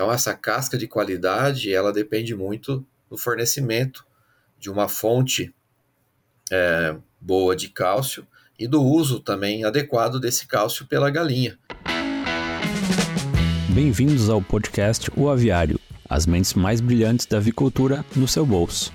Então essa casca de qualidade, ela depende muito do fornecimento de uma fonte é, boa de cálcio e do uso também adequado desse cálcio pela galinha. Bem-vindos ao podcast O Aviário, as mentes mais brilhantes da avicultura no seu bolso.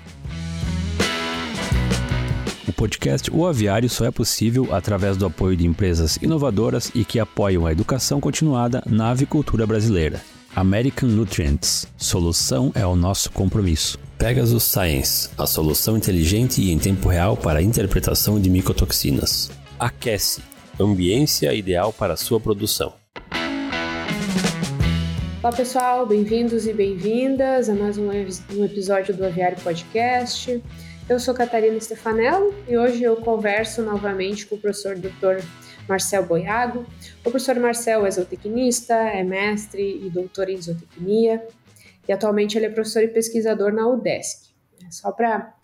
O podcast O Aviário só é possível através do apoio de empresas inovadoras e que apoiam a educação continuada na avicultura brasileira. American Nutrients. Solução é o nosso compromisso. Pegasus Science, a solução inteligente e em tempo real para a interpretação de micotoxinas. Aquece, ambiência ideal para sua produção. Olá pessoal, bem-vindos e bem-vindas a mais um, um, episódio do Aviário Podcast. Eu sou Catarina Stefanello e hoje eu converso novamente com o professor Dr. Marcel Boiago. O professor Marcel é zootecnista, é mestre e doutor em zootecnia e atualmente ele é professor e pesquisador na UDESC. Só para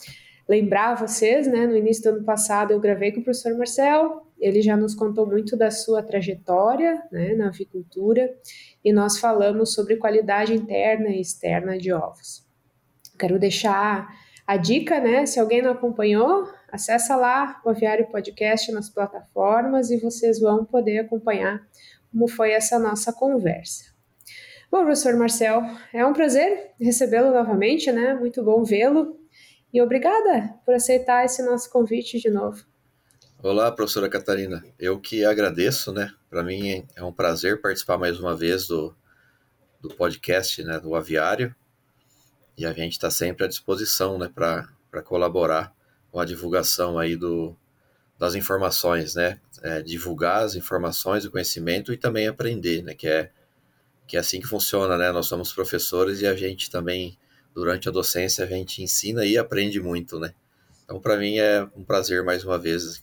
lembrar vocês, né, no início do ano passado eu gravei com o professor Marcel, ele já nos contou muito da sua trajetória né, na avicultura e nós falamos sobre qualidade interna e externa de ovos. Quero deixar a dica, né? Se alguém não acompanhou, acessa lá o Aviário Podcast nas plataformas e vocês vão poder acompanhar como foi essa nossa conversa. Bom, professor Marcel, é um prazer recebê-lo novamente, né? Muito bom vê-lo e obrigada por aceitar esse nosso convite de novo. Olá, professora Catarina. Eu que agradeço, né? Para mim é um prazer participar mais uma vez do, do podcast, né, do Aviário. E a gente está sempre à disposição, né, para colaborar com a divulgação aí do, das informações, né? É, divulgar as informações, o conhecimento e também aprender, né? Que é, que é assim que funciona, né? Nós somos professores e a gente também, durante a docência, a gente ensina e aprende muito, né? Então, para mim é um prazer mais uma vez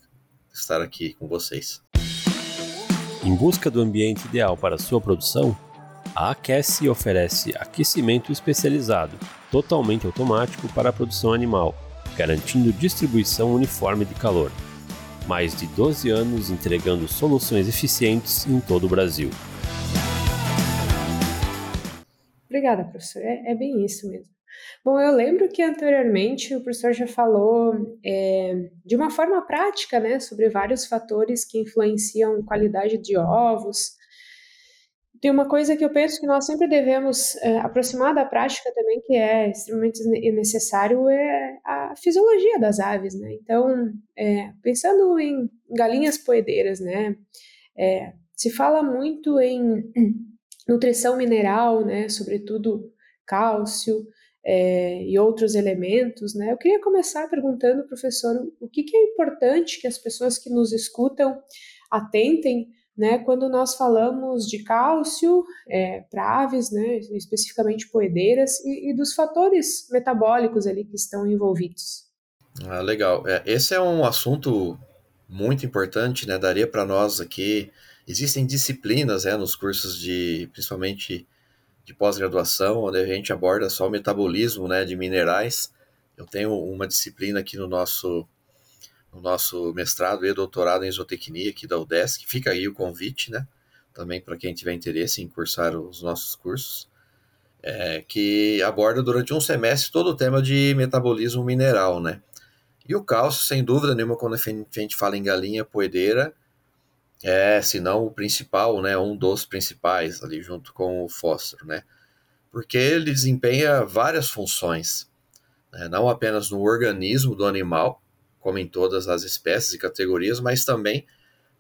estar aqui com vocês. Em busca do ambiente ideal para sua produção, a Aquece oferece aquecimento especializado, totalmente automático para a produção animal, garantindo distribuição uniforme de calor. Mais de 12 anos entregando soluções eficientes em todo o Brasil. Obrigada, professor. É, é bem isso mesmo. Bom, eu lembro que anteriormente o professor já falou é, de uma forma prática, né, sobre vários fatores que influenciam qualidade de ovos. Tem uma coisa que eu penso que nós sempre devemos é, aproximar da prática também, que é extremamente necessário, é a fisiologia das aves, né? Então, é, pensando em galinhas poedeiras, né, é, se fala muito em nutrição mineral, né, sobretudo cálcio, é, e outros elementos, né? Eu queria começar perguntando, professor, o que, que é importante que as pessoas que nos escutam atentem, né? Quando nós falamos de cálcio é, para aves, né? Especificamente poedeiras e, e, dos fatores metabólicos ali que estão envolvidos. Ah, legal. É, esse é um assunto muito importante, né? Daria para nós aqui. Existem disciplinas, né, nos cursos de, principalmente de pós-graduação, onde a gente aborda só o metabolismo né, de minerais. Eu tenho uma disciplina aqui no nosso, no nosso mestrado e doutorado em zootecnia aqui da UDESC. Fica aí o convite, né? Também para quem tiver interesse em cursar os nossos cursos. É, que aborda durante um semestre todo o tema de metabolismo mineral, né? E o cálcio, sem dúvida nenhuma, quando a gente fala em galinha poedeira, é, se não o principal, né, um dos principais ali junto com o fósforo, né? Porque ele desempenha várias funções, né, não apenas no organismo do animal, como em todas as espécies e categorias, mas também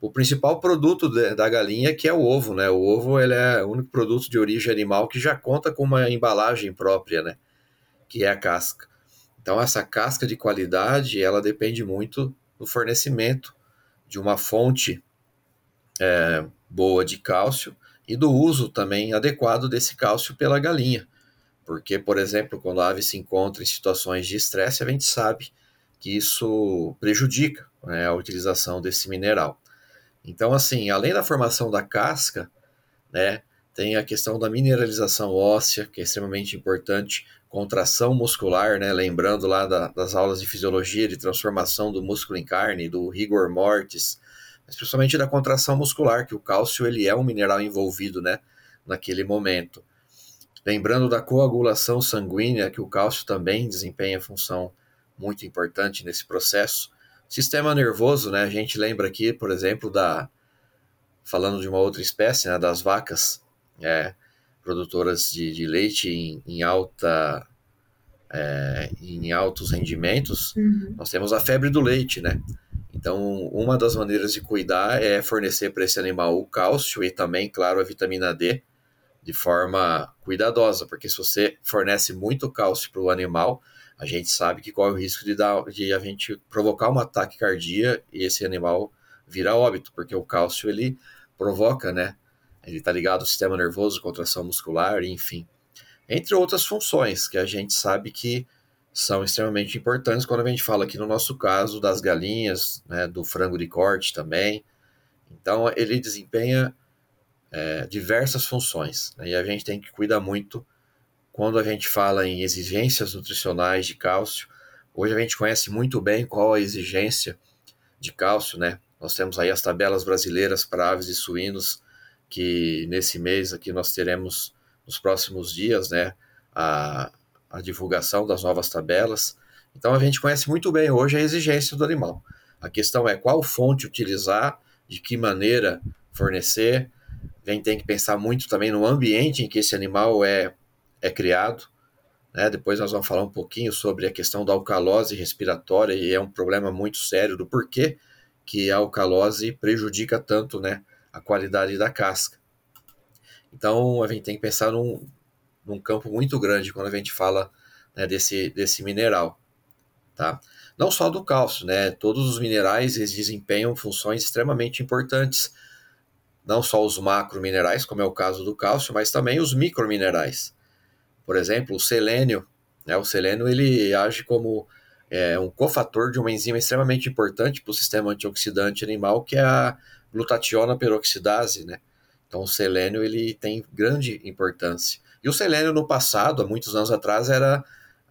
o principal produto de, da galinha, que é o ovo, né? O ovo ele é o único produto de origem animal que já conta com uma embalagem própria, né? Que é a casca. Então essa casca de qualidade, ela depende muito do fornecimento de uma fonte é, boa de cálcio e do uso também adequado desse cálcio pela galinha. Porque, por exemplo, quando a ave se encontra em situações de estresse, a gente sabe que isso prejudica né, a utilização desse mineral. Então, assim, além da formação da casca, né, tem a questão da mineralização óssea, que é extremamente importante, contração muscular, né, lembrando lá da, das aulas de fisiologia de transformação do músculo em carne, do rigor mortis, especialmente da contração muscular, que o cálcio ele é um mineral envolvido, né, naquele momento. Lembrando da coagulação sanguínea, que o cálcio também desempenha função muito importante nesse processo. Sistema nervoso, né? A gente lembra aqui, por exemplo, da falando de uma outra espécie, né, das vacas é, produtoras de, de leite em, em alta é, em altos rendimentos, uhum. nós temos a febre do leite, né? Então, uma das maneiras de cuidar é fornecer para esse animal o cálcio e também, claro, a vitamina D de forma cuidadosa, porque se você fornece muito cálcio para o animal, a gente sabe que corre o risco de, dar, de a gente provocar um ataque cardíaco e esse animal virar óbito, porque o cálcio ele provoca, né? Ele está ligado ao sistema nervoso, contração muscular, enfim entre outras funções que a gente sabe que são extremamente importantes quando a gente fala aqui no nosso caso das galinhas, né, do frango de corte também. Então ele desempenha é, diversas funções né, e a gente tem que cuidar muito quando a gente fala em exigências nutricionais de cálcio. Hoje a gente conhece muito bem qual a exigência de cálcio, né? Nós temos aí as tabelas brasileiras para aves e suínos que nesse mês aqui nós teremos nos próximos dias, né, a, a divulgação das novas tabelas. Então a gente conhece muito bem hoje a exigência do animal. A questão é qual fonte utilizar, de que maneira fornecer. A gente tem que pensar muito também no ambiente em que esse animal é, é criado. Né? Depois nós vamos falar um pouquinho sobre a questão da alcalose respiratória e é um problema muito sério do porquê que a alcalose prejudica tanto né, a qualidade da casca. Então a gente tem que pensar num, num campo muito grande quando a gente fala né, desse, desse mineral. Tá? Não só do cálcio, né? Todos os minerais eles desempenham funções extremamente importantes. Não só os macrominerais, como é o caso do cálcio, mas também os microminerais. Por exemplo, o selênio. Né? O selênio ele age como é, um cofator de uma enzima extremamente importante para o sistema antioxidante animal, que é a glutationa peroxidase, né? Então o selênio ele tem grande importância. E o selênio no passado, há muitos anos atrás, era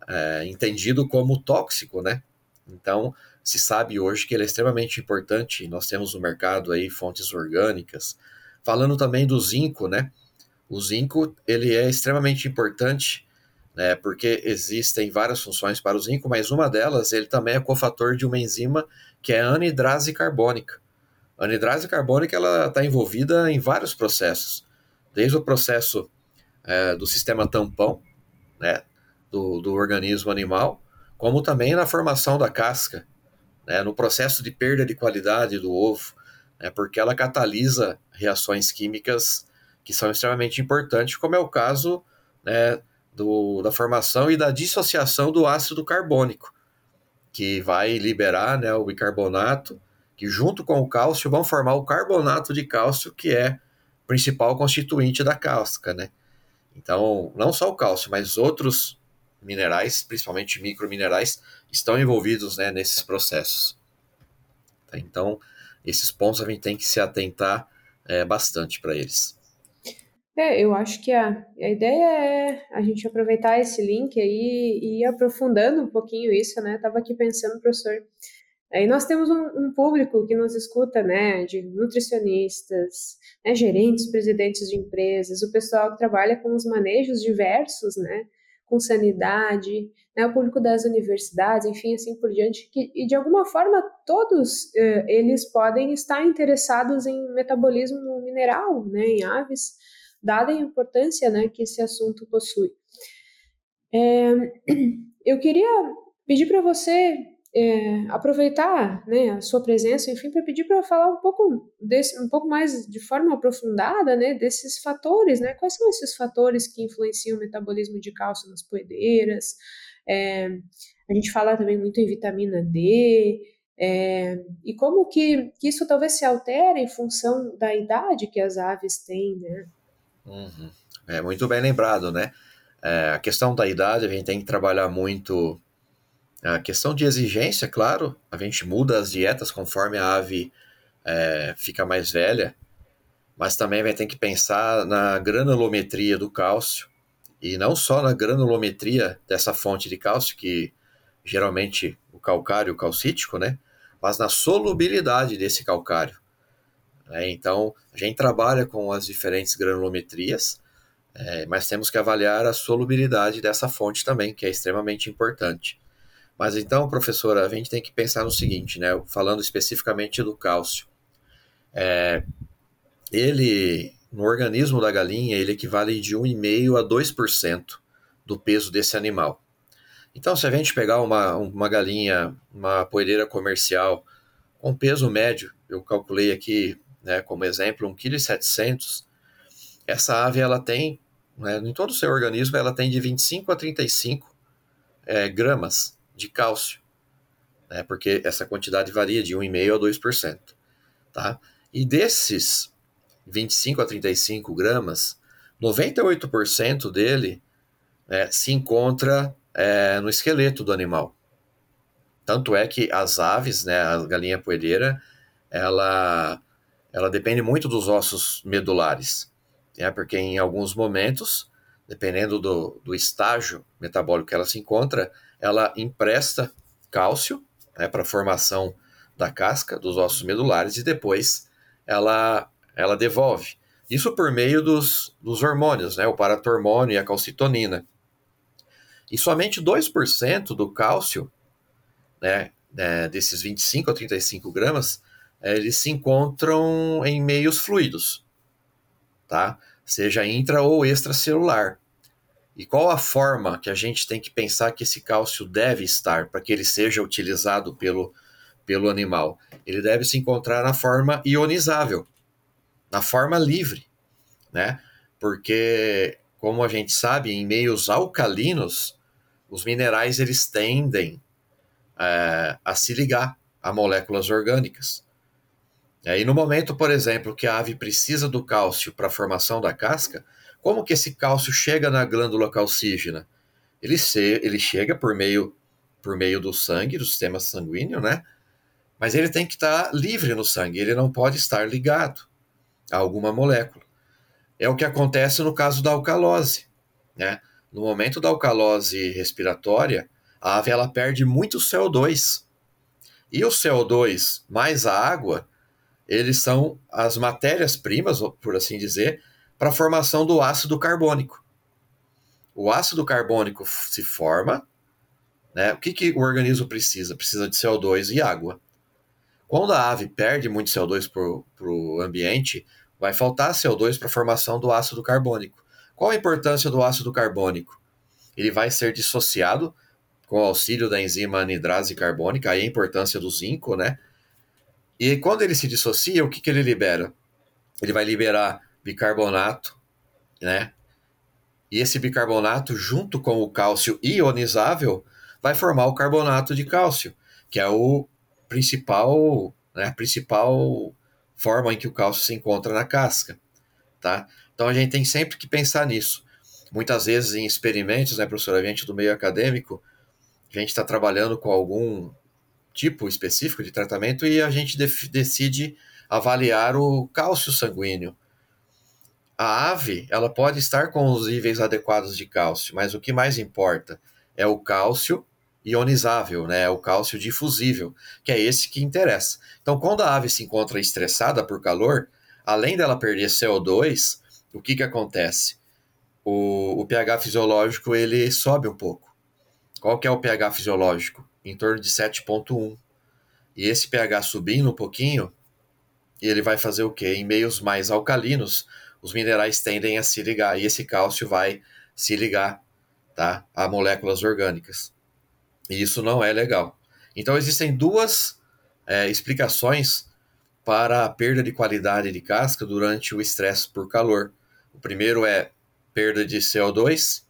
é, entendido como tóxico, né? Então se sabe hoje que ele é extremamente importante. Nós temos no mercado aí fontes orgânicas. Falando também do zinco, né? O zinco ele é extremamente importante, né? Porque existem várias funções para o zinco, mas uma delas ele também é cofator de uma enzima que é a anidrase carbônica. A anidrase carbônica ela está envolvida em vários processos, desde o processo é, do sistema tampão, né, do, do organismo animal, como também na formação da casca, né, no processo de perda de qualidade do ovo, né, porque ela catalisa reações químicas que são extremamente importantes, como é o caso né, do, da formação e da dissociação do ácido carbônico, que vai liberar né, o bicarbonato que junto com o cálcio vão formar o carbonato de cálcio, que é o principal constituinte da casca, né? Então, não só o cálcio, mas outros minerais, principalmente microminerais, estão envolvidos né, nesses processos. Tá? Então, esses pontos a gente tem que se atentar é, bastante para eles. É, eu acho que a, a ideia é a gente aproveitar esse link aí e ir aprofundando um pouquinho isso, né? Estava aqui pensando, professor, Aí nós temos um, um, público que nos escuta, né, de nutricionistas, né, gerentes, presidentes de empresas, o pessoal que trabalha com os manejos diversos, né, com sanidade, né, o público das universidades, enfim, assim por diante, que, e de alguma forma todos eh, eles podem estar interessados em metabolismo mineral, né, em aves, dada a importância, né, que esse assunto possui. É, eu queria pedir para você é, aproveitar né, a sua presença, enfim, para pedir para falar um pouco desse, um pouco mais de forma aprofundada, né, desses fatores, né? Quais são esses fatores que influenciam o metabolismo de cálcio nas poedeiras? É, a gente fala também muito em vitamina D. É, e como que, que, isso talvez se altere em função da idade que as aves têm, né? Uhum. É muito bem lembrado, né? É, a questão da idade, a gente tem que trabalhar muito a questão de exigência, claro, a gente muda as dietas conforme a ave é, fica mais velha, mas também vai ter que pensar na granulometria do cálcio, e não só na granulometria dessa fonte de cálcio, que geralmente o calcário calcítico, né? Mas na solubilidade desse calcário. É, então, a gente trabalha com as diferentes granulometrias, É, mas temos que avaliar a solubilidade dessa fonte também, que é extremamente importante. Mas então, professora, a gente tem que pensar no seguinte, né? Falando especificamente do cálcio. É, ele, no organismo da galinha, ele equivale de 1,5% a 2% do peso desse animal. Então, se a gente pegar uma, uma galinha, uma poedeira comercial, com peso médio, eu calculei aqui né, como exemplo, 1,7 kg, essa ave ela tem, né, em todo o seu organismo, ela tem de 25 a 35 é, gramas de cálcio, né, porque essa quantidade varia de 1,5% a 2%. Tá? E desses 25 a 35 gramas, 98% dele é, se encontra é, no esqueleto do animal. Tanto é que as aves, né, a galinha poedeira, ela, ela depende muito dos ossos medulares, né, porque em alguns momentos, dependendo do, do estágio metabólico que ela se encontra, ela empresta cálcio né, para a formação da casca dos ossos medulares e depois ela, ela devolve. Isso por meio dos, dos hormônios, né, o paratormônio e a calcitonina. E somente 2% do cálcio, né, né, desses 25 a 35 gramas, eles se encontram em meios fluidos, tá? Seja intra ou extracelular. E qual a forma que a gente tem que pensar que esse cálcio deve estar para que ele seja utilizado pelo, pelo animal? Ele deve se encontrar na forma ionizável, na forma livre, né? Porque, como a gente sabe, em meios alcalinos, os minerais eles tendem é, a se ligar a moléculas orgânicas. E no momento, por exemplo, que a ave precisa do cálcio para a formação da casca, como que esse cálcio chega na glândula calcígena? Ele, se, ele chega por meio, por meio do sangue, do sistema sanguíneo, né? Mas ele tem que estar tá livre no sangue, ele não pode estar ligado a alguma molécula. É o que acontece no caso da alcalose, né? No momento da alcalose respiratória, a ave ela perde muito CO2. E o CO2 mais a água, eles são as matérias-primas, por assim dizer, para a formação do ácido carbônico. O ácido carbônico se forma, né? O que, que o organismo precisa? Precisa de CO2 e água. Quando a ave perde muito CO2 para o ambiente, vai faltar CO2 para a formação do ácido carbônico. Qual a importância do ácido carbônico? Ele vai ser dissociado com o auxílio da enzima anidrase carbônica, aí a importância do zinco, né? E quando ele se dissocia, o que, que ele libera? Ele vai liberar bicarbonato, né? E esse bicarbonato, junto com o cálcio ionizável, vai formar o carbonato de cálcio, que é o principal, né, a principal forma em que o cálcio se encontra na casca, tá? Então a gente tem sempre que pensar nisso. Muitas vezes em experimentos, né, professor, a gente do meio acadêmico, a gente está trabalhando com algum tipo específico de tratamento e a gente decide avaliar o cálcio sanguíneo. A ave, ela pode estar com os níveis adequados de cálcio, mas o que mais importa é o cálcio ionizável, né? O cálcio difusível, que é esse que interessa. Então, quando a ave se encontra estressada por calor, além dela perder CO2, o que, que acontece? O, o pH fisiológico ele sobe um pouco. Qual que é o pH fisiológico? Em torno de 7,1. E esse pH subindo um pouquinho, ele vai fazer o quê? Em meios mais alcalinos, os minerais tendem a se ligar e esse cálcio vai se ligar tá, a moléculas orgânicas. E isso não é legal. Então existem duas é, explicações para a perda de qualidade de casca durante o estresse por calor. O primeiro é perda de CO2,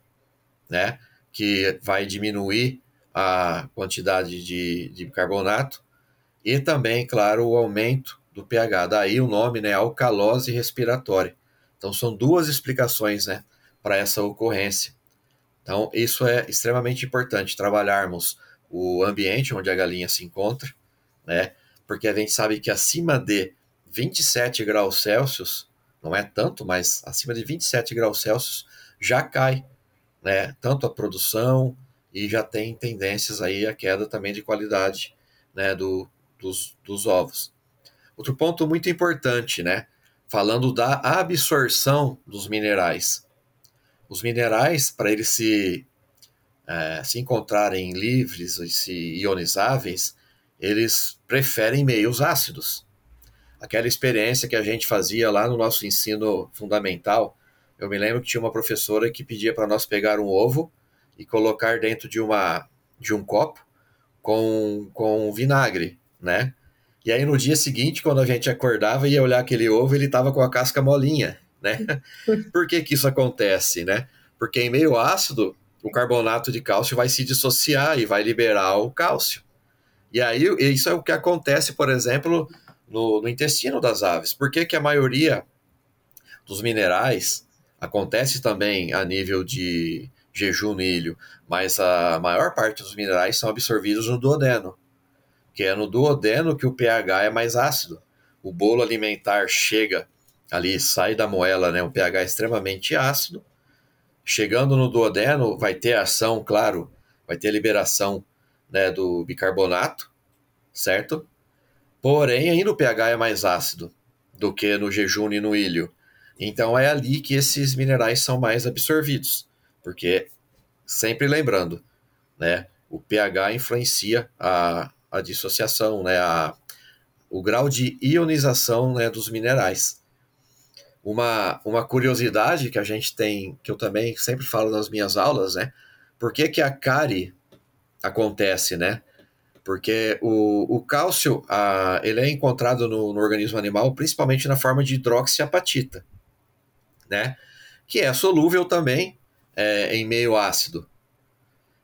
né, que vai diminuir a quantidade de, de carbonato, e também, claro, o aumento do pH. Daí o nome, né, alcalose respiratória. Então são duas explicações, né, para essa ocorrência. Então isso é extremamente importante trabalharmos o ambiente onde a galinha se encontra, né, porque a gente sabe que acima de 27 graus Celsius não é tanto, mas acima de 27 graus Celsius já cai, né? Tanto a produção e já tem tendências aí a queda também de qualidade, né? Do, dos, dos ovos. Outro ponto muito importante, né? Falando da absorção dos minerais. os minerais, para eles se, é, se encontrarem livres e se ionizáveis, eles preferem meios ácidos. Aquela experiência que a gente fazia lá no nosso ensino fundamental, eu me lembro que tinha uma professora que pedia para nós pegar um ovo e colocar dentro de, uma, de um copo com, com vinagre, né? E aí no dia seguinte, quando a gente acordava e ia olhar aquele ovo, ele estava com a casca molinha, né? Por que que isso acontece, né? Porque em meio ácido, o carbonato de cálcio vai se dissociar e vai liberar o cálcio. E aí isso é o que acontece, por exemplo, no, no intestino das aves. Por que que a maioria dos minerais acontece também a nível de jejum no ilho, mas a maior parte dos minerais são absorvidos no duodeno que é no duodeno que o pH é mais ácido. O bolo alimentar chega ali, sai da moela, né, um pH extremamente ácido. Chegando no duodeno, vai ter ação, claro, vai ter liberação né, do bicarbonato, certo? Porém, ainda o pH é mais ácido do que no jejum e no ilho. Então é ali que esses minerais são mais absorvidos, porque sempre lembrando, né, o pH influencia a, a dissociação, né, a, o grau de ionização né, dos minerais. Uma, uma curiosidade que a gente tem, que eu também sempre falo nas minhas aulas, né? Por que, que a cárie acontece, né? Porque o, o cálcio, a, ele é encontrado no, no organismo animal principalmente na forma de hidroxiapatita, né? Que é solúvel também é, em meio ácido.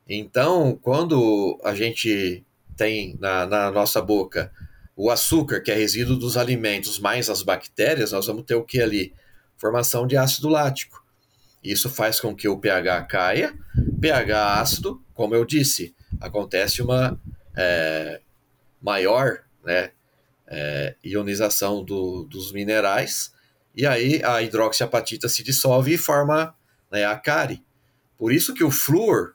Então, quando a gente tem na, na nossa boca o açúcar, que é resíduo dos alimentos, mais as bactérias, nós vamos ter o que ali? Formação de ácido lático. Isso faz com que o pH caia. pH ácido, como eu disse, acontece uma é, maior né, é, ionização do, dos minerais, e aí a hidroxiapatita se dissolve e forma né, a cárie. Por isso que o flúor,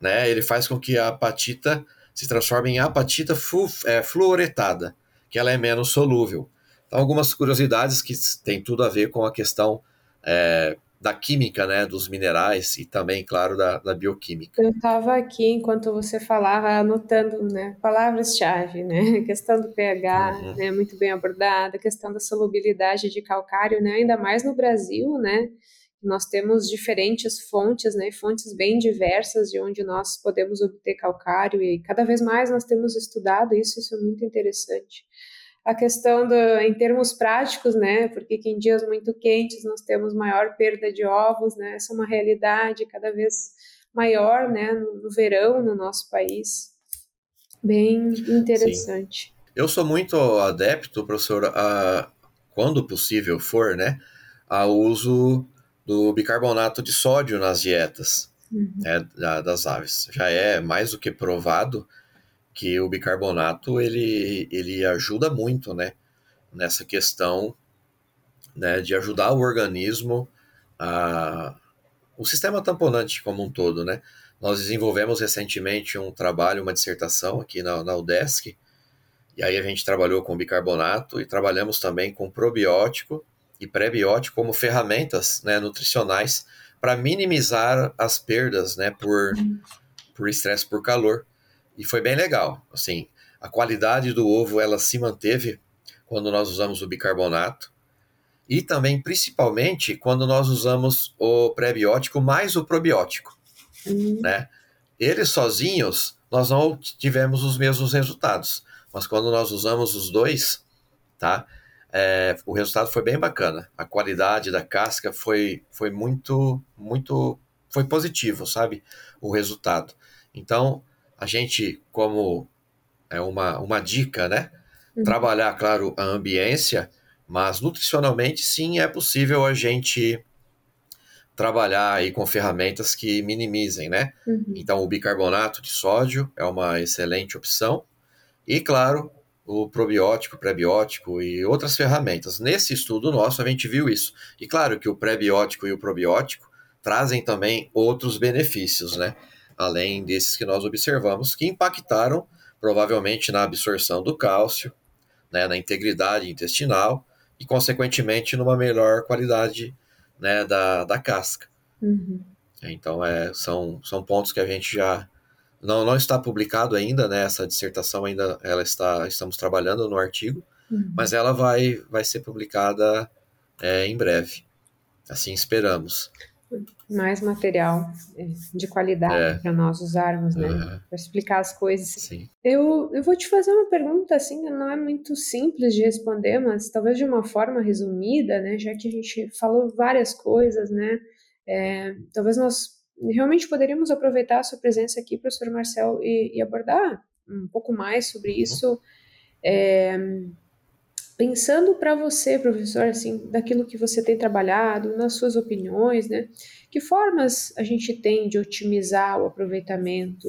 né, ele faz com que a apatita se transforma em apatita flu, é, fluoretada, que ela é menos solúvel. Então, algumas curiosidades que têm tudo a ver com a questão é, da química, né, dos minerais e também, claro, da, da bioquímica. Eu estava aqui, enquanto você falava, anotando né, palavras-chave, né, a questão do pH, uhum. né, muito bem abordada, a questão da solubilidade de calcário, né, ainda mais no Brasil, né, nós temos diferentes fontes, né, fontes bem diversas de onde nós podemos obter calcário e cada vez mais nós temos estudado isso, isso é muito interessante. A questão do, em termos práticos, né, porque em dias muito quentes nós temos maior perda de ovos, né, essa é uma realidade cada vez maior, né, no, no verão no nosso país. Bem interessante. Sim. Eu sou muito adepto, professor, a, quando possível for, né, ao uso do bicarbonato de sódio nas dietas uhum. né, das aves. Já é mais do que provado que o bicarbonato ele, ele ajuda muito né, nessa questão né, de ajudar o organismo, a, o sistema tamponante como um todo. Né? Nós desenvolvemos recentemente um trabalho, uma dissertação aqui na, na UDESC, e aí a gente trabalhou com bicarbonato e trabalhamos também com probiótico e pré-biótico como ferramentas né, nutricionais para minimizar as perdas né, por, por estresse por calor. E foi bem legal. Assim, a qualidade do ovo ela se manteve quando nós usamos o bicarbonato e também principalmente quando nós usamos o pré-biótico mais o probiótico, uhum. né? Eles sozinhos nós não tivemos os mesmos resultados, mas quando nós usamos os dois, tá? É, o resultado foi bem bacana. A qualidade da casca foi, foi muito, muito, foi positivo, sabe? O resultado. Então, a gente, como é uma, uma dica, né? Uhum. Trabalhar, claro, a ambiência, mas nutricionalmente, sim, é possível a gente trabalhar aí com ferramentas que minimizem, né? Uhum. Então, o bicarbonato de sódio é uma excelente opção. E, claro, o probiótico, pré-biótico e outras ferramentas. Nesse estudo nosso, a gente viu isso. E claro que o pré-biótico e o probiótico trazem também outros benefícios, né? Além desses que nós observamos, que impactaram provavelmente na absorção do cálcio, né, na integridade intestinal e, consequentemente, numa melhor qualidade né, da, da casca. Uhum. Então, é, são, são pontos que a gente já não, não está publicado ainda, né? Essa dissertação ainda ela está estamos trabalhando no artigo, uhum. mas ela vai vai ser publicada é, em breve. Assim esperamos. Mais material é, de qualidade é. para nós usarmos, né? Uhum. Para explicar as coisas. Sim. Eu, eu vou te fazer uma pergunta, assim, não é muito simples de responder, mas talvez de uma forma resumida, né? Já que a gente falou várias coisas, né? É, talvez nós realmente poderíamos aproveitar a sua presença aqui, professor Marcel, e, e abordar um pouco mais sobre uhum. isso. É, pensando para você, professor, assim, daquilo que você tem trabalhado, nas suas opiniões, né? Que formas a gente tem de otimizar o aproveitamento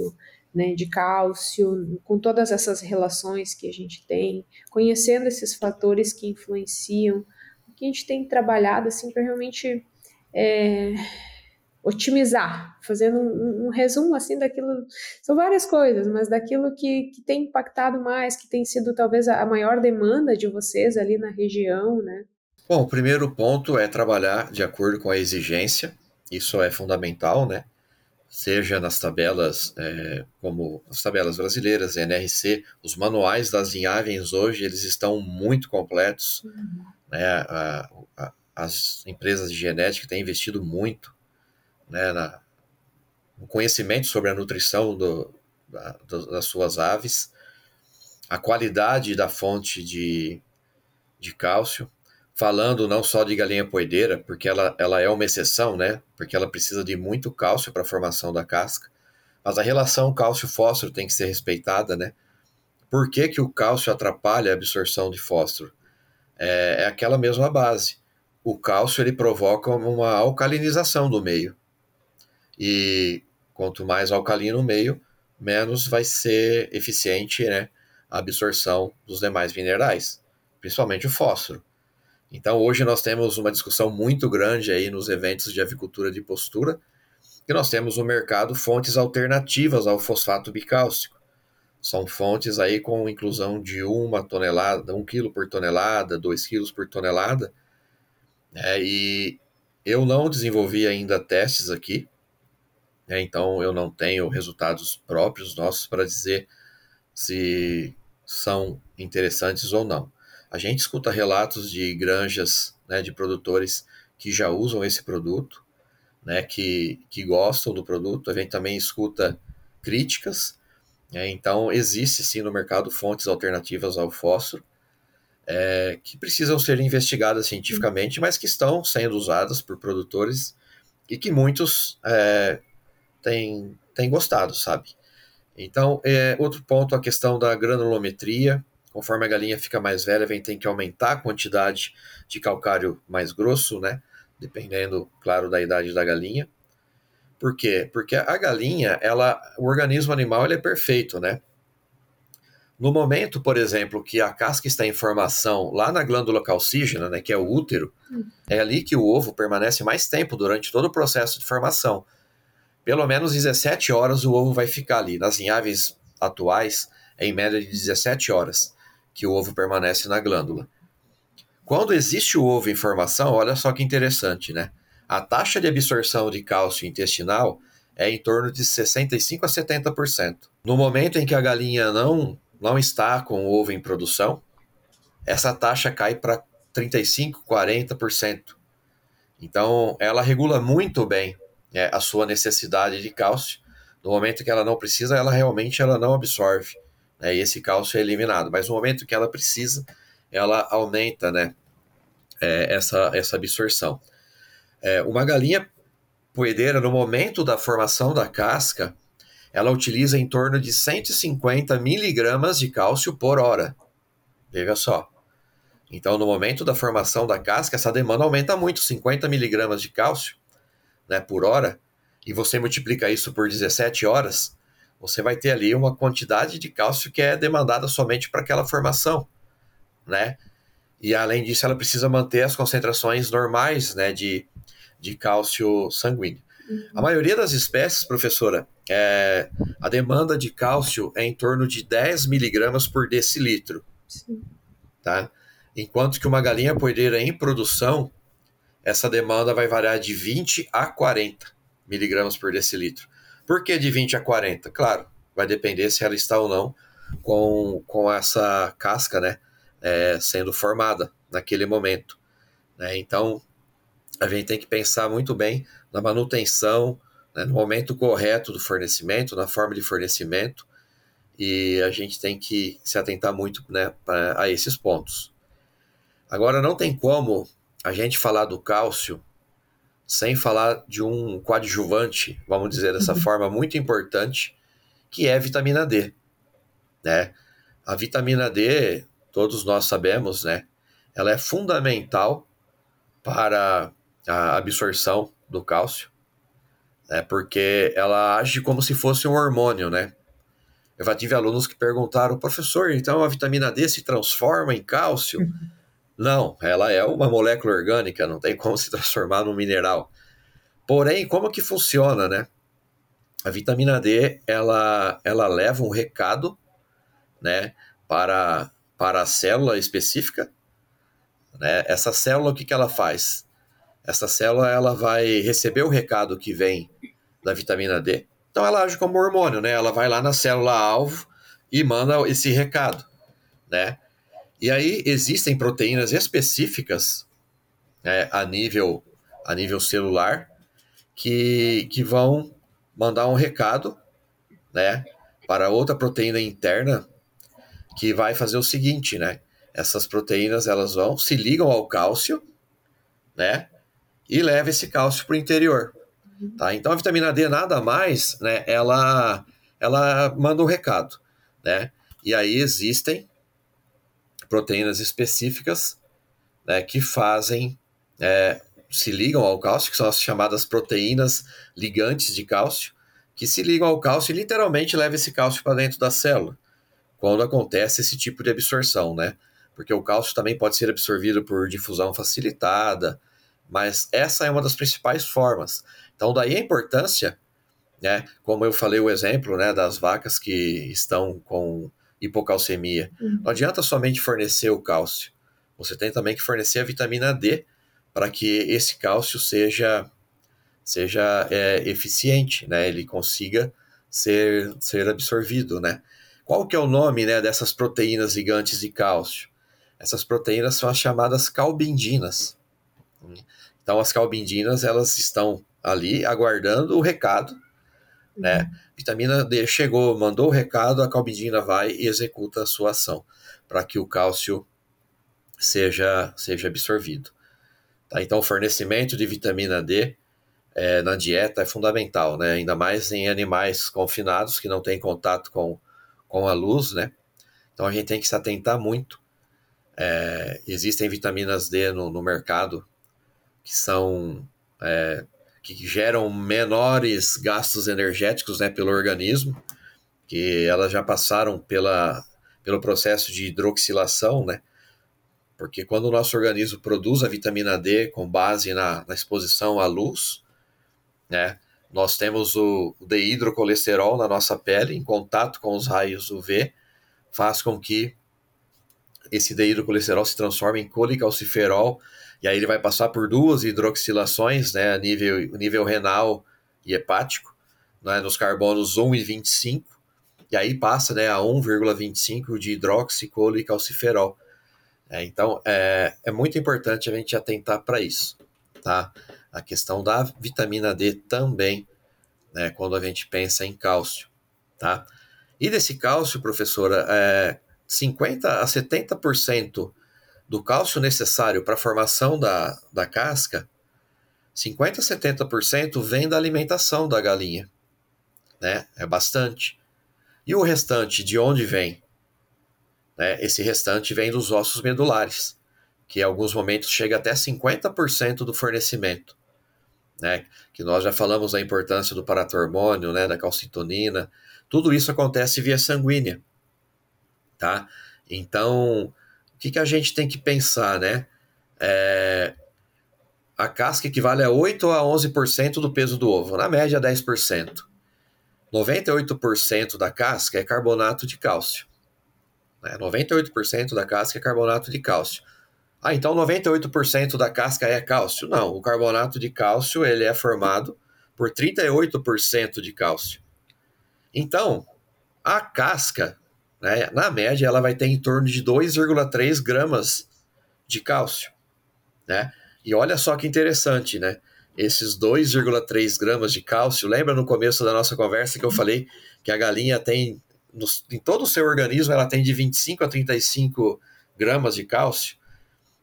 né, de cálcio, com todas essas relações que a gente tem, conhecendo esses fatores que influenciam, o que a gente tem trabalhado assim para realmente é, otimizar, fazendo um, um, resumo assim daquilo, são várias coisas, mas daquilo que, que tem impactado mais, que tem sido talvez a, maior demanda de vocês ali na região, né? Bom, o primeiro ponto é trabalhar de acordo com a exigência, isso é fundamental, né? Seja nas tabelas, é, como as tabelas brasileiras, NRC, os manuais das linhagens hoje, eles estão muito completos, uhum. né? A, a, as empresas de genética têm investido muito né, na, no conhecimento sobre a nutrição do, da, das suas aves, a qualidade da fonte de, de cálcio, falando não só de galinha poedeira, porque ela, ela é uma exceção, né? Porque ela precisa de muito cálcio para a formação da casca, mas a relação cálcio-fósforo tem que ser respeitada, né? Por que, que o cálcio atrapalha a absorção de fósforo? É, é aquela mesma base. O cálcio ele provoca uma alcalinização do meio. E quanto mais alcalino o meio, menos vai ser eficiente né, a absorção dos demais minerais, principalmente o fósforo. Então hoje nós temos uma discussão muito grande aí nos eventos de avicultura de postura, que nós temos no mercado fontes alternativas ao fosfato bicálcico. São fontes aí com inclusão de uma tonelada, um quilo por tonelada, dois quilos por tonelada. É, e eu não desenvolvi ainda testes aqui, né? Então eu não tenho resultados próprios nossos para dizer se são interessantes ou não. A gente escuta relatos de granjas, né, de produtores que já usam esse produto, né, que, que gostam do produto. A gente também escuta críticas. Né, então, existe sim no mercado fontes alternativas ao fósforo é, que precisam ser investigadas cientificamente, mas que estão sendo usadas por produtores e que muitos é, tem, tem gostado, sabe? Então, é, outro ponto, a questão da granulometria. Conforme a galinha fica mais velha, vem tem que aumentar a quantidade de calcário mais grosso, né? Dependendo, claro, da idade da galinha. Por quê? Porque a galinha, ela, o organismo animal ele é perfeito, né? No momento, por exemplo, que a casca está em formação lá na glândula calcígena, né, que é o útero, hum. é ali que o ovo permanece mais tempo durante todo o processo de formação pelo menos 17 horas o ovo vai ficar ali. Nas linhagens atuais, é em média de 17 horas que o ovo permanece na glândula. Quando existe o ovo em formação, olha só que interessante, né? A taxa de absorção de cálcio intestinal é em torno de 65 a 70%. No momento em que a galinha não, não está com o ovo em produção, essa taxa cai para 35, 40%. Então, ela regula muito bem é, a sua necessidade de cálcio. No momento que ela não precisa, ela realmente ela não absorve. Né, e esse cálcio é eliminado. Mas no momento que ela precisa, ela aumenta né, é, essa, essa absorção. É, uma galinha poedeira, no momento da formação da casca, ela utiliza em torno de 150 miligramas de cálcio por hora. Veja só. Então, no momento da formação da casca, essa demanda aumenta muito, 50 miligramas de cálcio né, por hora, e você multiplica isso por 17 horas, você vai ter ali uma quantidade de cálcio que é demandada somente para aquela formação, né? E além disso, ela precisa manter as concentrações normais, né, de, de cálcio sanguíneo. Uhum. A maioria das espécies, professora, é, a demanda de cálcio é em torno de 10 miligramas por decilitro, Sim. tá? Enquanto que uma galinha poedeira em produção, essa demanda vai variar de 20 a 40. miligramas por decilitro. Por que de 20 a 40? Claro, vai depender se ela está ou não com, com essa casca, né, é, sendo formada naquele momento. Né? Então, a gente tem que pensar muito bem na manutenção, né, no momento correto do fornecimento, na forma de fornecimento, e a gente tem que se atentar muito né, a esses pontos. Agora, não tem como a gente falar do cálcio sem falar de um coadjuvante, vamos dizer dessa uhum. forma, muito importante, que é a vitamina D. Né? A vitamina D, todos nós sabemos, né? ela é fundamental para a absorção do cálcio, né? porque ela age como se fosse um hormônio, né? Eu já tive alunos que perguntaram, professor, então a vitamina D se transforma em cálcio? Não, ela é uma molécula orgânica, não tem como se transformar num mineral. Porém, como que funciona, né? A vitamina D, ela, ela leva um recado, né, para, para a célula específica, né? Essa célula, o que, que ela faz? Essa célula, ela vai receber o recado que vem da vitamina D, então ela age como hormônio, né? Ela vai lá na célula alvo e manda esse recado, né? E aí existem proteínas específicas né, a nível a nível celular que, que vão mandar um recado, né, para outra proteína interna que vai fazer o seguinte, né? Essas proteínas elas vão se ligam ao cálcio, né? E leva esse cálcio para o interior. Tá? Então a vitamina D nada mais, né? Ela, ela manda um recado, né? E aí existem proteínas específicas, né? Que fazem, é, se ligam ao cálcio, que são as chamadas proteínas ligantes de cálcio, que se ligam ao cálcio e literalmente levam esse cálcio para dentro da célula, quando acontece esse tipo de absorção, né? Porque o cálcio também pode ser absorvido por difusão facilitada, mas essa é uma das principais formas. Então, daí a importância, né, como eu falei o exemplo né, das vacas que estão com hipocalcemia. Uhum. Não adianta somente fornecer o cálcio, você tem também que fornecer a vitamina D para que esse cálcio seja, seja é, eficiente, né, ele consiga ser, ser absorvido. Né? Qual que é o nome né, dessas proteínas ligantes de cálcio? Essas proteínas são as chamadas calbindinas. Então, as calbindinas elas estão ali aguardando o recado, né? Vitamina D chegou, mandou o recado, a calbidina vai e executa a sua ação para que o cálcio seja, seja absorvido. Tá? Então, o fornecimento de vitamina D é, na dieta é fundamental, né? ainda mais em animais confinados que não têm contato com, com a luz. Né? Então, a gente tem que se atentar muito. É, existem vitaminas D no, no mercado que são é, que geram menores gastos energéticos né, pelo organismo, que elas já passaram pela, pelo processo de hidroxilação, né? Porque quando o nosso organismo produz a vitamina D com base na, na exposição à luz, né? Nós temos o, deidrocolesterol na nossa pele em contato com os raios UV, faz com que esse deidrocolesterol se transforme em colicalciferol e aí ele vai passar por duas hidroxilações, né, a nível, nível renal e hepático, né, nos carbonos 1 e 25, e aí passa né, a 1,25 de hidroxicol É, então, é, é muito importante a gente atentar para isso, tá? A questão da vitamina D também, né, quando a gente pensa em cálcio, tá? E desse cálcio, professora, é, 50 a 70% do cálcio necessário para a formação da, da casca, 50 a 70% vem da alimentação da galinha. Né? É bastante. E o restante, de onde vem? Né? Esse restante vem dos ossos medulares, que em alguns momentos chega até 50% do fornecimento. Né? Que nós já falamos da importância do paratormônio, né? da calcitonina. Tudo isso acontece via sanguínea. Tá? Então, que, que a gente tem que pensar, né? É, a casca equivale a 8 a 11% do peso do ovo, na média 10%. 98% da casca é carbonato de cálcio. Né? 98% da casca é carbonato de cálcio. Ah, então 98% da casca é cálcio? Não, o carbonato de cálcio ele é formado por 38% de cálcio. Então, a casca, né, na média, ela vai ter em torno de 2,3 gramas de cálcio. Né? E olha só que interessante, né? Esses 2,3 gramas de cálcio, lembra no começo da nossa conversa que eu falei que a galinha tem, no, em todo o seu organismo, ela tem de 25 a 35 gramas de cálcio?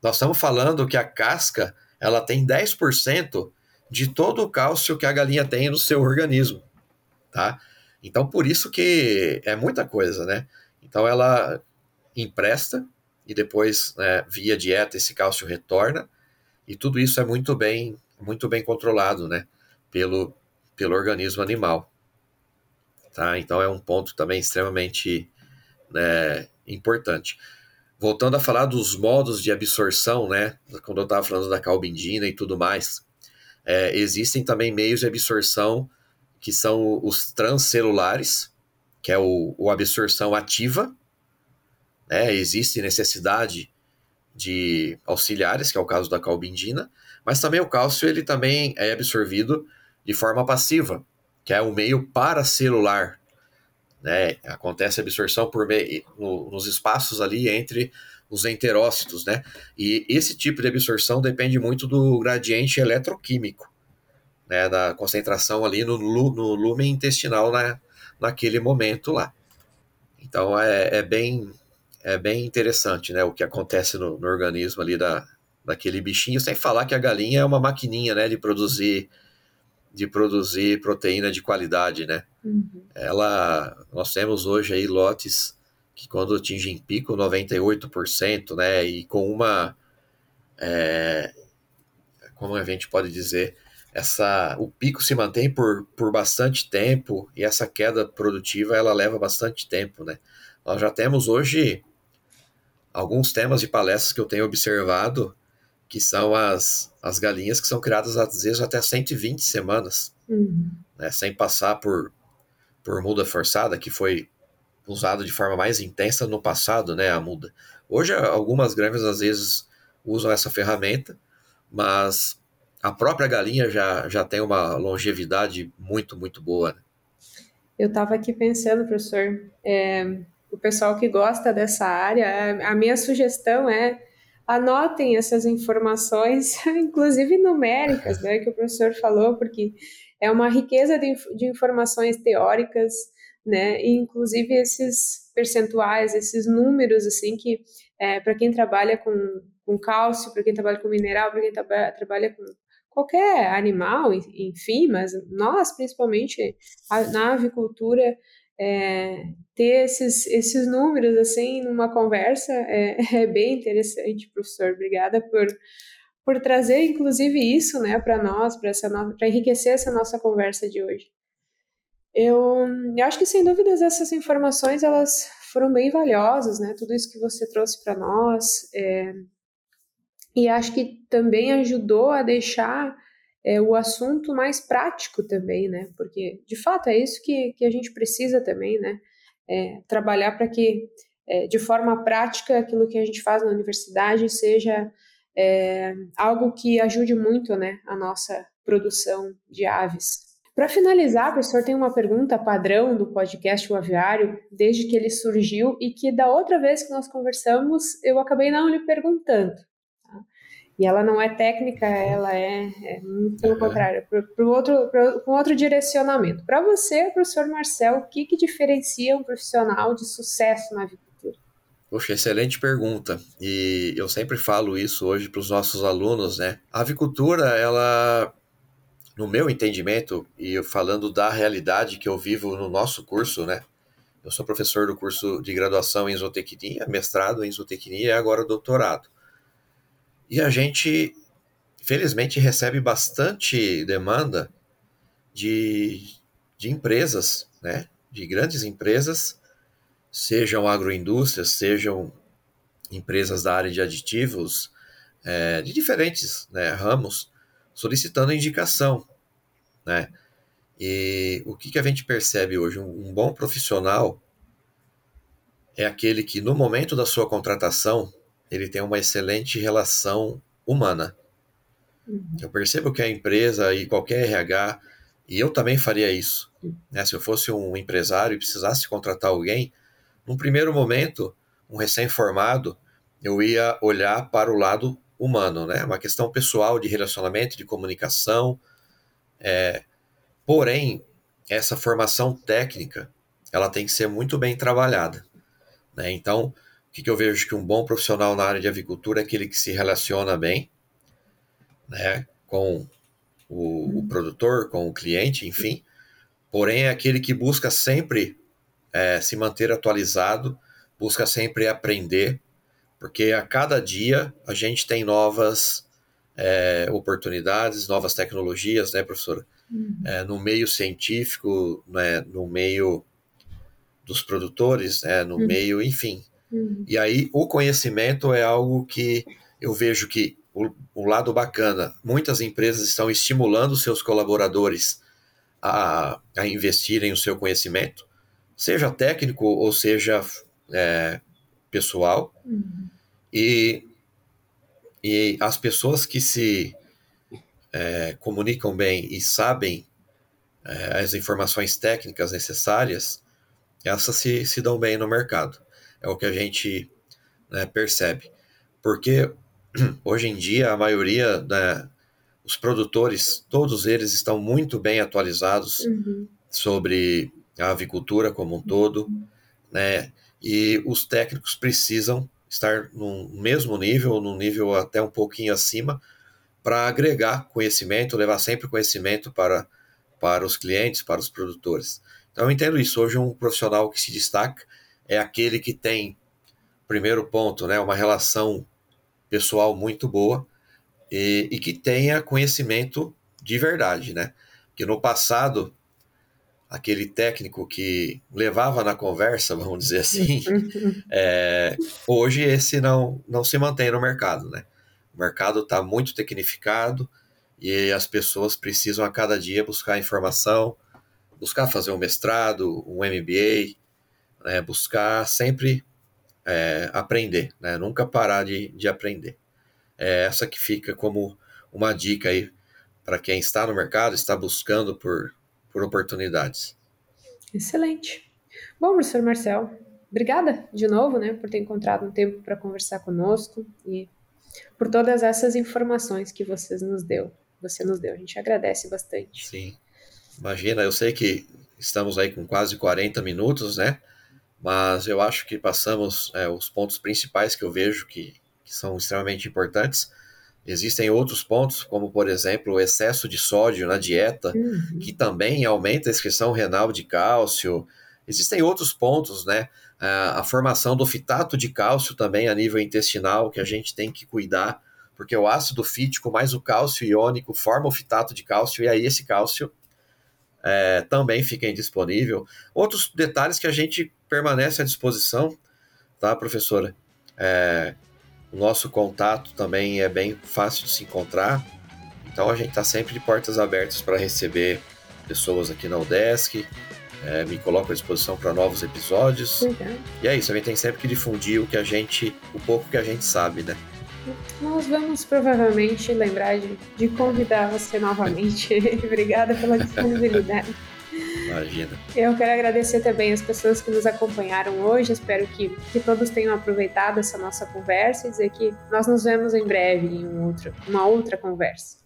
Nós estamos falando que a casca, ela tem 10% de todo o cálcio que a galinha tem no seu organismo, tá? Então, por isso que é muita coisa, né? Então, ela empresta e depois, né, via dieta, esse cálcio retorna e tudo isso é muito bem, muito bem controlado, né? Pelo, pelo organismo animal, tá? Então, é um ponto também extremamente né, importante. Voltando a falar dos modos de absorção, né? Quando eu estava falando da calbindina e tudo mais, é, existem também meios de absorção que são os transcelulares, que é o, o absorção ativa. Né? Existe necessidade de auxiliares, que é o caso da calbindina, mas também o cálcio ele também é absorvido de forma passiva, que é o meio paracelular. Né? Acontece a absorção por meio, no, nos espaços ali entre os enterócitos, né? E esse tipo de absorção depende muito do gradiente eletroquímico né, da concentração ali no, no lumen intestinal na, naquele momento lá. Então é, é, bem é bem interessante né, o que acontece no, no, organismo ali da, daquele bichinho, sem falar que a galinha é uma maquininha né, de produzir de produzir proteína de qualidade, né? Uhum. Ela, nós temos hoje aí lotes que quando atingem pico 98%, né? E com uma, é, como a gente pode dizer, essa o pico se mantém por, por bastante tempo e essa queda produtiva ela leva bastante tempo, né? Nós já temos hoje alguns temas de palestras que eu tenho observado que são as, as galinhas que são criadas às vezes até 120 semanas, uhum. né? Sem passar por, por muda forçada, que foi usado de forma mais intensa no passado, né? A muda. Hoje algumas granjas às vezes usam essa ferramenta, mas a própria galinha já, já tem uma longevidade muito, muito boa. Né? Eu estava aqui pensando, professor, é, o pessoal que gosta dessa área, a minha sugestão é anotem essas informações, inclusive numéricas, né, que o professor falou, porque é uma riqueza de, de informações teóricas, né, e inclusive esses percentuais, esses números, assim, que é, para quem trabalha com, com cálcio, para quem trabalha com mineral, para quem trabalha, trabalha com qualquer animal, enfim, mas nós, principalmente na avicultura, é, ter esses, esses números assim numa conversa é, é bem interessante, professor. Obrigada por, por trazer, inclusive, isso né, para nós, para enriquecer essa nossa conversa de hoje. Eu, eu acho que, sem dúvidas, essas informações elas foram bem valiosas, né? Tudo isso que você trouxe para nós. É, e acho que também ajudou a deixar é, o assunto mais prático também, né? Porque de fato é isso que, que a gente precisa também, né? É, trabalhar para que é, de forma prática aquilo que a gente faz na universidade seja é, algo que ajude muito, né, a nossa produção de aves. Para finalizar, professor, tem uma pergunta padrão do podcast O Aviário, desde que ele surgiu e que da outra vez que nós conversamos eu acabei não lhe perguntando. E ela não é técnica, ela é, é pelo contrário, para outro, um outro direcionamento. Para você, professor Marcel, o que, que diferencia um profissional de sucesso na agricultura? Poxa, excelente pergunta. E eu sempre falo isso hoje para os nossos alunos, né? A avicultura, ela, no meu entendimento, e falando da realidade que eu vivo no nosso curso, né? Eu sou professor do curso de graduação em zootecnia, mestrado em zootecnia e agora doutorado. E a gente, felizmente, recebe bastante demanda de, de empresas, né? de grandes empresas, sejam agroindústrias, sejam empresas da área de aditivos, é, de diferentes né, ramos, solicitando indicação. Né? E o que, que a gente percebe hoje? Um, um bom profissional é aquele que, no momento da sua contratação, ele tem uma excelente relação humana. Uhum. Eu percebo que a empresa e qualquer RH E eu também faria isso. Né? Se eu fosse um empresário e precisasse contratar alguém, num primeiro momento, um recém-formado, eu ia olhar para o lado humano, né? Uma questão pessoal de relacionamento, de comunicação. É, porém, essa formação técnica, ela tem que ser muito bem trabalhada. Né? Então, o que, que eu vejo que um bom profissional na área de avicultura é aquele que se relaciona bem, né? Com o, o produtor, com o cliente, enfim. Porém, é aquele que busca sempre é, se manter atualizado, busca sempre aprender, porque a cada dia a gente tem novas é, oportunidades, novas tecnologias, né, professora? Uhum. É, no meio científico, né, no meio dos produtores, né, no uhum. meio, enfim. Uhum. E aí o conhecimento é algo que eu vejo que o, o, lado bacana, muitas empresas estão estimulando seus colaboradores a, a investirem o seu conhecimento, seja técnico ou seja é, pessoal. Uhum. E, e as pessoas que se é, comunicam bem e sabem é, as informações técnicas necessárias, essas se, se dão bem no mercado. É o que a gente né, percebe. Porque hoje em dia a maioria, né, os produtores, todos eles estão muito bem atualizados uhum. sobre a avicultura como um todo, né? E os técnicos precisam estar no mesmo nível, num nível até um pouquinho acima, para agregar conhecimento, levar sempre conhecimento para, para os clientes, para os produtores. Então eu entendo isso. Hoje um profissional que se destaca é aquele que tem, primeiro ponto, né, uma relação pessoal muito boa e, e que tenha conhecimento de verdade, né? Que no passado aquele técnico que levava na conversa, vamos dizer assim, é, hoje esse não, não se mantém no mercado, né? O mercado está muito tecnificado e as pessoas precisam a cada dia buscar informação, buscar fazer um mestrado, um MBA, né? buscar sempre é, aprender, né? nunca parar de, de aprender. É essa que fica como uma dica aí para quem está no mercado, está buscando por, por oportunidades. Excelente. Bom, professor Marcel, obrigada de novo né, por ter encontrado um tempo para conversar conosco e por todas essas informações que vocês nos deu. Você nos deu. A gente agradece bastante. Sim. Imagina, eu sei que estamos aí com quase 40 minutos, né? Mas eu acho que passamos é, os pontos principais que eu vejo que, que são extremamente importantes. Existem outros pontos, como por exemplo o excesso de sódio na dieta, uhum. que também aumenta a excreção renal de cálcio. Existem outros pontos, né? A formação do fitato de cálcio também a nível intestinal, que a gente tem que cuidar, porque o ácido fítico mais o cálcio iônico forma o fitato de cálcio, e aí esse cálcio é, também fica indisponível. Outros detalhes que a gente permanece à disposição, tá, professora? É, o nosso contato também é bem fácil de se encontrar. Então a gente está sempre de portas abertas para receber pessoas aqui na UDESC. É, me coloco à disposição para novos episódios. E é isso, a gente tem sempre que difundir o que a gente, o pouco que a gente sabe, né? Nós vamos provavelmente lembrar de, de convidar você novamente. Obrigada pela disponibilidade. Imagina. Eu quero agradecer também as pessoas que nos acompanharam hoje. Espero que, que todos tenham aproveitado essa nossa conversa e dizer que nós nos vemos em breve em um outro, uma outra conversa.